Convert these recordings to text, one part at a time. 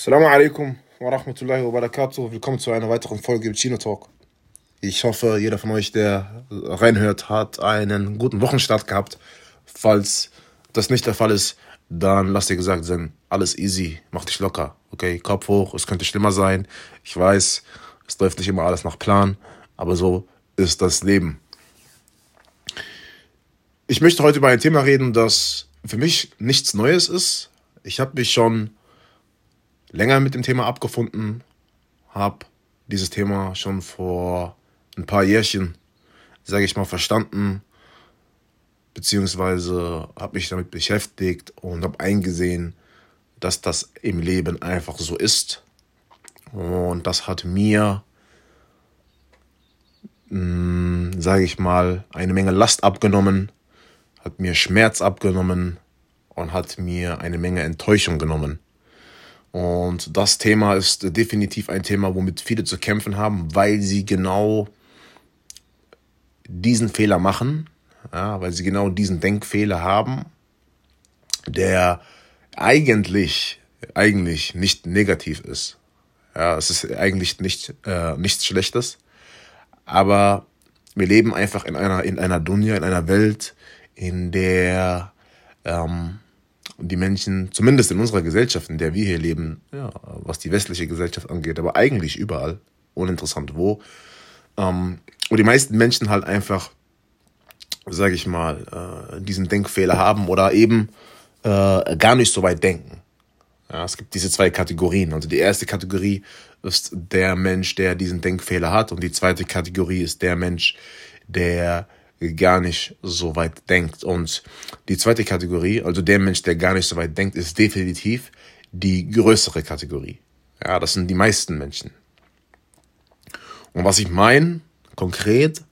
Assalamu alaikum wa rahmatullahi wa barakatuh. Willkommen zu einer weiteren Folge im Chino Talk. Ich hoffe, jeder von euch, der reinhört, hat einen guten Wochenstart gehabt. Falls das nicht der Fall ist, dann lasst dir gesagt sein, alles easy, mach dich locker, okay? Kopf hoch, es könnte schlimmer sein. Ich weiß, es läuft nicht immer alles nach Plan, aber so ist das Leben. Ich möchte heute über ein Thema reden, das für mich nichts Neues ist. Ich habe mich schon länger mit dem Thema abgefunden, habe dieses Thema schon vor ein paar Jährchen, sage ich mal, verstanden, beziehungsweise habe mich damit beschäftigt und habe eingesehen, dass das im Leben einfach so ist. Und das hat mir, hm, sage ich mal, eine Menge Last abgenommen, hat mir Schmerz abgenommen und hat mir eine Menge Enttäuschung genommen. Und das Thema ist definitiv ein Thema, womit viele zu kämpfen haben, weil sie genau diesen Fehler machen, ja, weil sie genau diesen Denkfehler haben, der eigentlich, eigentlich nicht negativ ist. Ja, es ist eigentlich nicht, äh, nichts Schlechtes, aber wir leben einfach in einer, in einer Dunja, in einer Welt, in der ähm, die Menschen, zumindest in unserer Gesellschaft, in der wir hier leben, ja, was die westliche Gesellschaft angeht, aber eigentlich überall, uninteressant wo, ähm, wo die meisten Menschen halt einfach, sage ich mal, äh, diesen Denkfehler haben oder eben äh, gar nicht so weit denken. Ja, es gibt diese zwei Kategorien. Also die erste Kategorie ist der Mensch, der diesen Denkfehler hat und die zweite Kategorie ist der Mensch, der gar nicht so weit denkt. Und die zweite Kategorie, also der Mensch, der gar nicht so weit denkt, ist definitiv die größere Kategorie. Ja, das sind die meisten Menschen. Und was ich meine, konkret,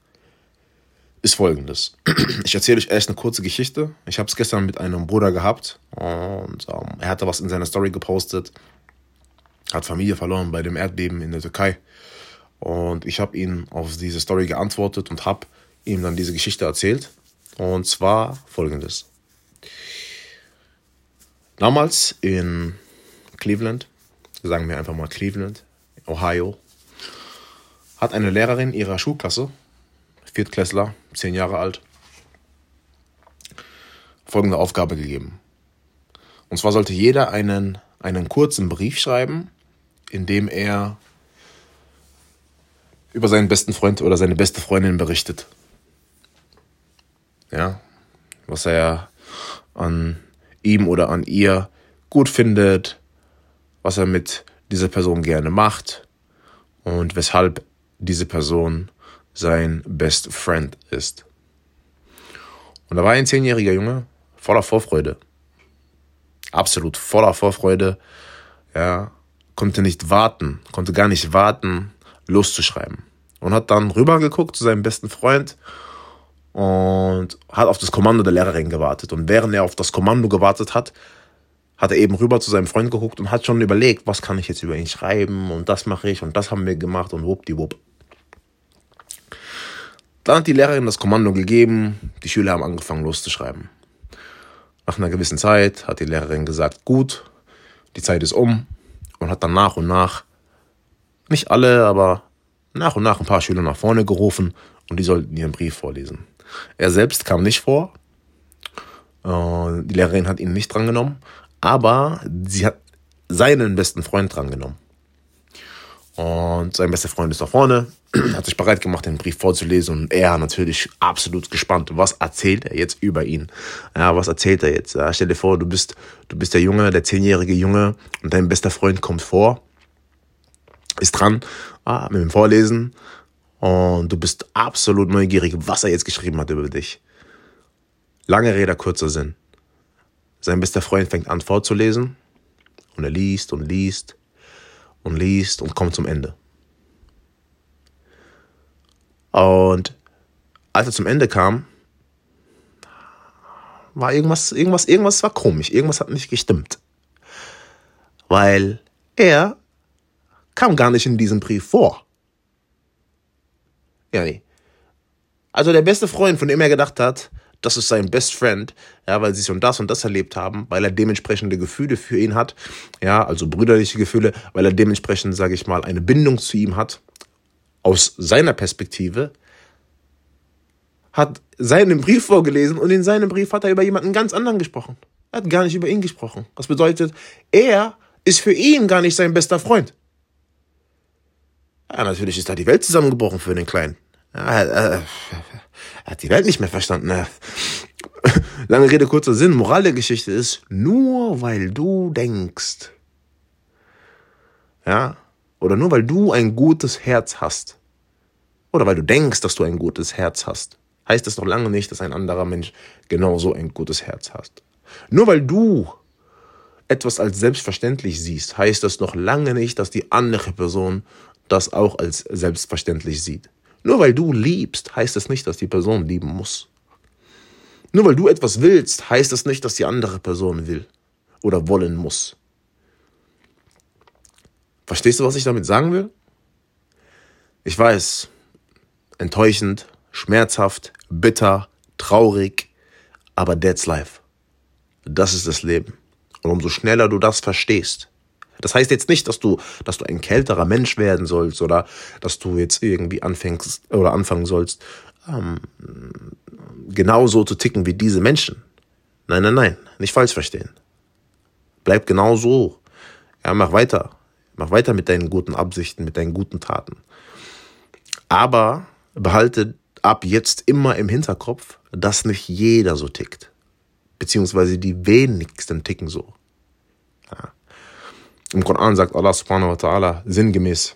ist folgendes. Ich erzähle euch erst eine kurze Geschichte. Ich habe es gestern mit einem Bruder gehabt und ähm, er hatte was in seiner Story gepostet, hat Familie verloren bei dem Erdbeben in der Türkei. Und ich habe ihm auf diese Story geantwortet und habe ihm dann diese Geschichte erzählt. Und zwar folgendes. Damals in Cleveland, sagen wir einfach mal Cleveland, Ohio, hat eine Lehrerin ihrer Schulklasse, Viertklässler, zehn Jahre alt, folgende Aufgabe gegeben. Und zwar sollte jeder einen, einen kurzen Brief schreiben, in dem er über seinen besten Freund oder seine beste Freundin berichtet ja, was er an ihm oder an ihr gut findet, was er mit dieser Person gerne macht und weshalb diese Person sein Best Friend ist. Und da war ein zehnjähriger Junge voller Vorfreude. Absolut voller Vorfreude. Ja, konnte nicht warten, konnte gar nicht warten, loszuschreiben. Und hat dann rübergeguckt zu seinem besten Freund und hat auf das Kommando der Lehrerin gewartet. Und während er auf das Kommando gewartet hat, hat er eben rüber zu seinem Freund geguckt und hat schon überlegt, was kann ich jetzt über ihn schreiben und das mache ich und das haben wir gemacht und wuppdiwupp. Dann hat die Lehrerin das Kommando gegeben, die Schüler haben angefangen loszuschreiben. Nach einer gewissen Zeit hat die Lehrerin gesagt, gut, die Zeit ist um und hat dann nach und nach, nicht alle, aber nach und nach ein paar Schüler nach vorne gerufen und die sollten ihren Brief vorlesen. Er selbst kam nicht vor. Äh, die Lehrerin hat ihn nicht drangenommen, aber sie hat seinen besten Freund drangenommen. Und sein bester Freund ist da vorne, hat sich bereit gemacht, den Brief vorzulesen und er natürlich absolut gespannt. Was erzählt er jetzt über ihn? Ja, was erzählt er jetzt? Ja, stell dir vor, du bist, du bist der Junge, der zehnjährige Junge und dein bester Freund kommt vor, ist dran ah, mit dem Vorlesen und du bist absolut neugierig, was er jetzt geschrieben hat über dich. Lange Rede, kurzer Sinn. Sein bester Freund fängt an vorzulesen und er liest und liest und liest und kommt zum Ende. Und als er zum Ende kam, war irgendwas, irgendwas, irgendwas war komisch, irgendwas hat nicht gestimmt. Weil er kam gar nicht in diesem Brief vor. Ja, nee. Also der beste Freund, von dem er gedacht hat, das ist sein Best Friend, ja, weil sie schon das und das erlebt haben, weil er dementsprechende Gefühle für ihn hat, ja, also brüderliche Gefühle, weil er dementsprechend, sage ich mal, eine Bindung zu ihm hat, aus seiner Perspektive, hat seinen Brief vorgelesen und in seinem Brief hat er über jemanden ganz anderen gesprochen. Er hat gar nicht über ihn gesprochen. Das bedeutet, er ist für ihn gar nicht sein bester Freund. Ja, natürlich ist da die Welt zusammengebrochen für den Kleinen. Ja, er, er, er hat die Welt nicht mehr verstanden. Lange Rede, kurzer Sinn. Moral der Geschichte ist, nur weil du denkst, ja, oder nur weil du ein gutes Herz hast, oder weil du denkst, dass du ein gutes Herz hast, heißt das noch lange nicht, dass ein anderer Mensch genauso ein gutes Herz hast. Nur weil du etwas als selbstverständlich siehst, heißt das noch lange nicht, dass die andere Person das auch als selbstverständlich sieht. Nur weil du liebst, heißt das nicht, dass die Person lieben muss. Nur weil du etwas willst, heißt das nicht, dass die andere Person will oder wollen muss. Verstehst du, was ich damit sagen will? Ich weiß, enttäuschend, schmerzhaft, bitter, traurig, aber that's life. Das ist das Leben. Und umso schneller du das verstehst, das heißt jetzt nicht, dass du, dass du ein kälterer Mensch werden sollst oder dass du jetzt irgendwie anfängst oder anfangen sollst, ähm, genauso zu ticken wie diese Menschen. Nein, nein, nein, nicht falsch verstehen. Bleib genau so. Ja, mach weiter. Mach weiter mit deinen guten Absichten, mit deinen guten Taten. Aber behalte ab jetzt immer im Hinterkopf, dass nicht jeder so tickt. Beziehungsweise die wenigsten ticken so. Im Koran sagt Allah subhanahu wa ta'ala sinngemäß,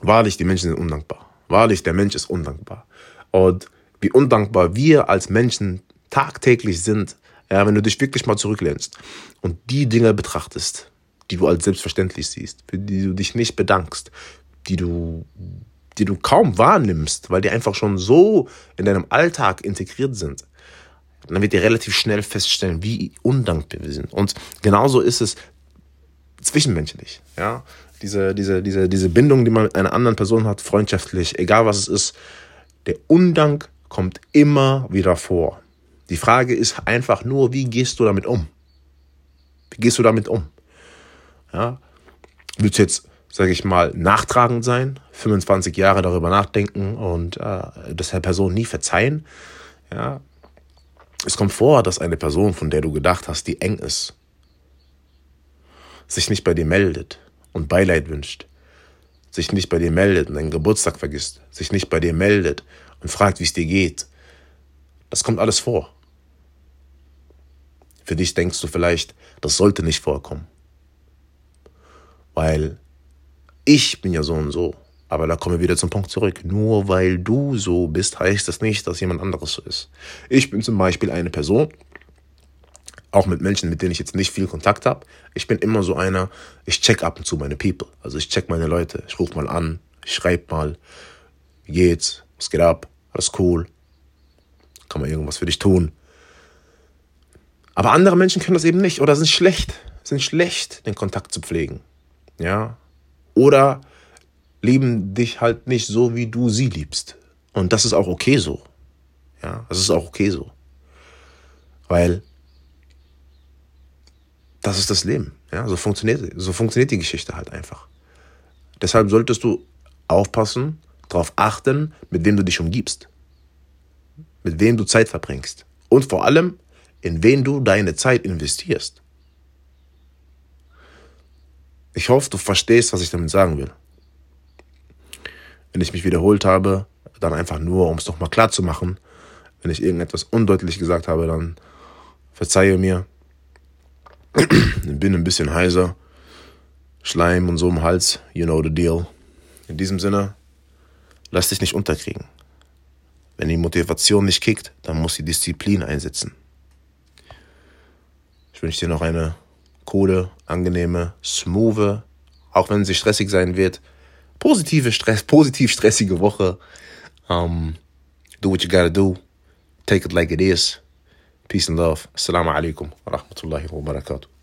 wahrlich, die Menschen sind undankbar. Wahrlich, der Mensch ist undankbar. Und wie undankbar wir als Menschen tagtäglich sind, ja, wenn du dich wirklich mal zurücklehnst und die Dinge betrachtest, die du als selbstverständlich siehst, für die du dich nicht bedankst, die du, die du kaum wahrnimmst, weil die einfach schon so in deinem Alltag integriert sind, dann wird dir relativ schnell feststellen, wie undankbar wir sind. Und genauso ist es zwischenmenschlich, ja. Diese, diese, diese, diese Bindung, die man mit einer anderen Person hat, freundschaftlich, egal was es ist, der Undank kommt immer wieder vor. Die Frage ist einfach nur, wie gehst du damit um? Wie gehst du damit um? Ja? Willst du jetzt, sage ich mal, nachtragend sein, 25 Jahre darüber nachdenken und äh, das der Person nie verzeihen? Ja? Es kommt vor, dass eine Person, von der du gedacht hast, die eng ist, sich nicht bei dir meldet und Beileid wünscht, sich nicht bei dir meldet und deinen Geburtstag vergisst, sich nicht bei dir meldet und fragt, wie es dir geht. Das kommt alles vor. Für dich denkst du vielleicht, das sollte nicht vorkommen. Weil ich bin ja so und so. Aber da kommen wir wieder zum Punkt zurück. Nur weil du so bist, heißt das nicht, dass jemand anderes so ist. Ich bin zum Beispiel eine Person, auch mit Menschen, mit denen ich jetzt nicht viel Kontakt habe. Ich bin immer so einer, ich check ab und zu meine People. Also ich check meine Leute. Ich rufe mal an, ich schreibe mal, wie geht's, was geht ab, alles cool, kann man irgendwas für dich tun. Aber andere Menschen können das eben nicht oder sind schlecht, sind schlecht, den Kontakt zu pflegen. Ja? Oder lieben dich halt nicht so, wie du sie liebst. Und das ist auch okay so. Ja, das ist auch okay so. Weil das ist das Leben. Ja, so funktioniert, so funktioniert die Geschichte halt einfach. Deshalb solltest du aufpassen, darauf achten, mit wem du dich umgibst. Mit wem du Zeit verbringst. Und vor allem, in wen du deine Zeit investierst. Ich hoffe, du verstehst, was ich damit sagen will. Wenn ich mich wiederholt habe, dann einfach nur, um es nochmal klar zu machen. Wenn ich irgendetwas undeutlich gesagt habe, dann verzeihe mir. Bin ein bisschen heiser. Schleim und so im Hals. You know the deal. In diesem Sinne, lass dich nicht unterkriegen. Wenn die Motivation nicht kickt, dann muss die Disziplin einsetzen. Ich wünsche dir noch eine coole, angenehme, smooth, auch wenn sie stressig sein wird, positive Stress, positiv stressige Woche. Um, do what you gotta do. Take it like it is. Peace and love. Assalamu alaikum wa rahmatullahi wa barakatuh.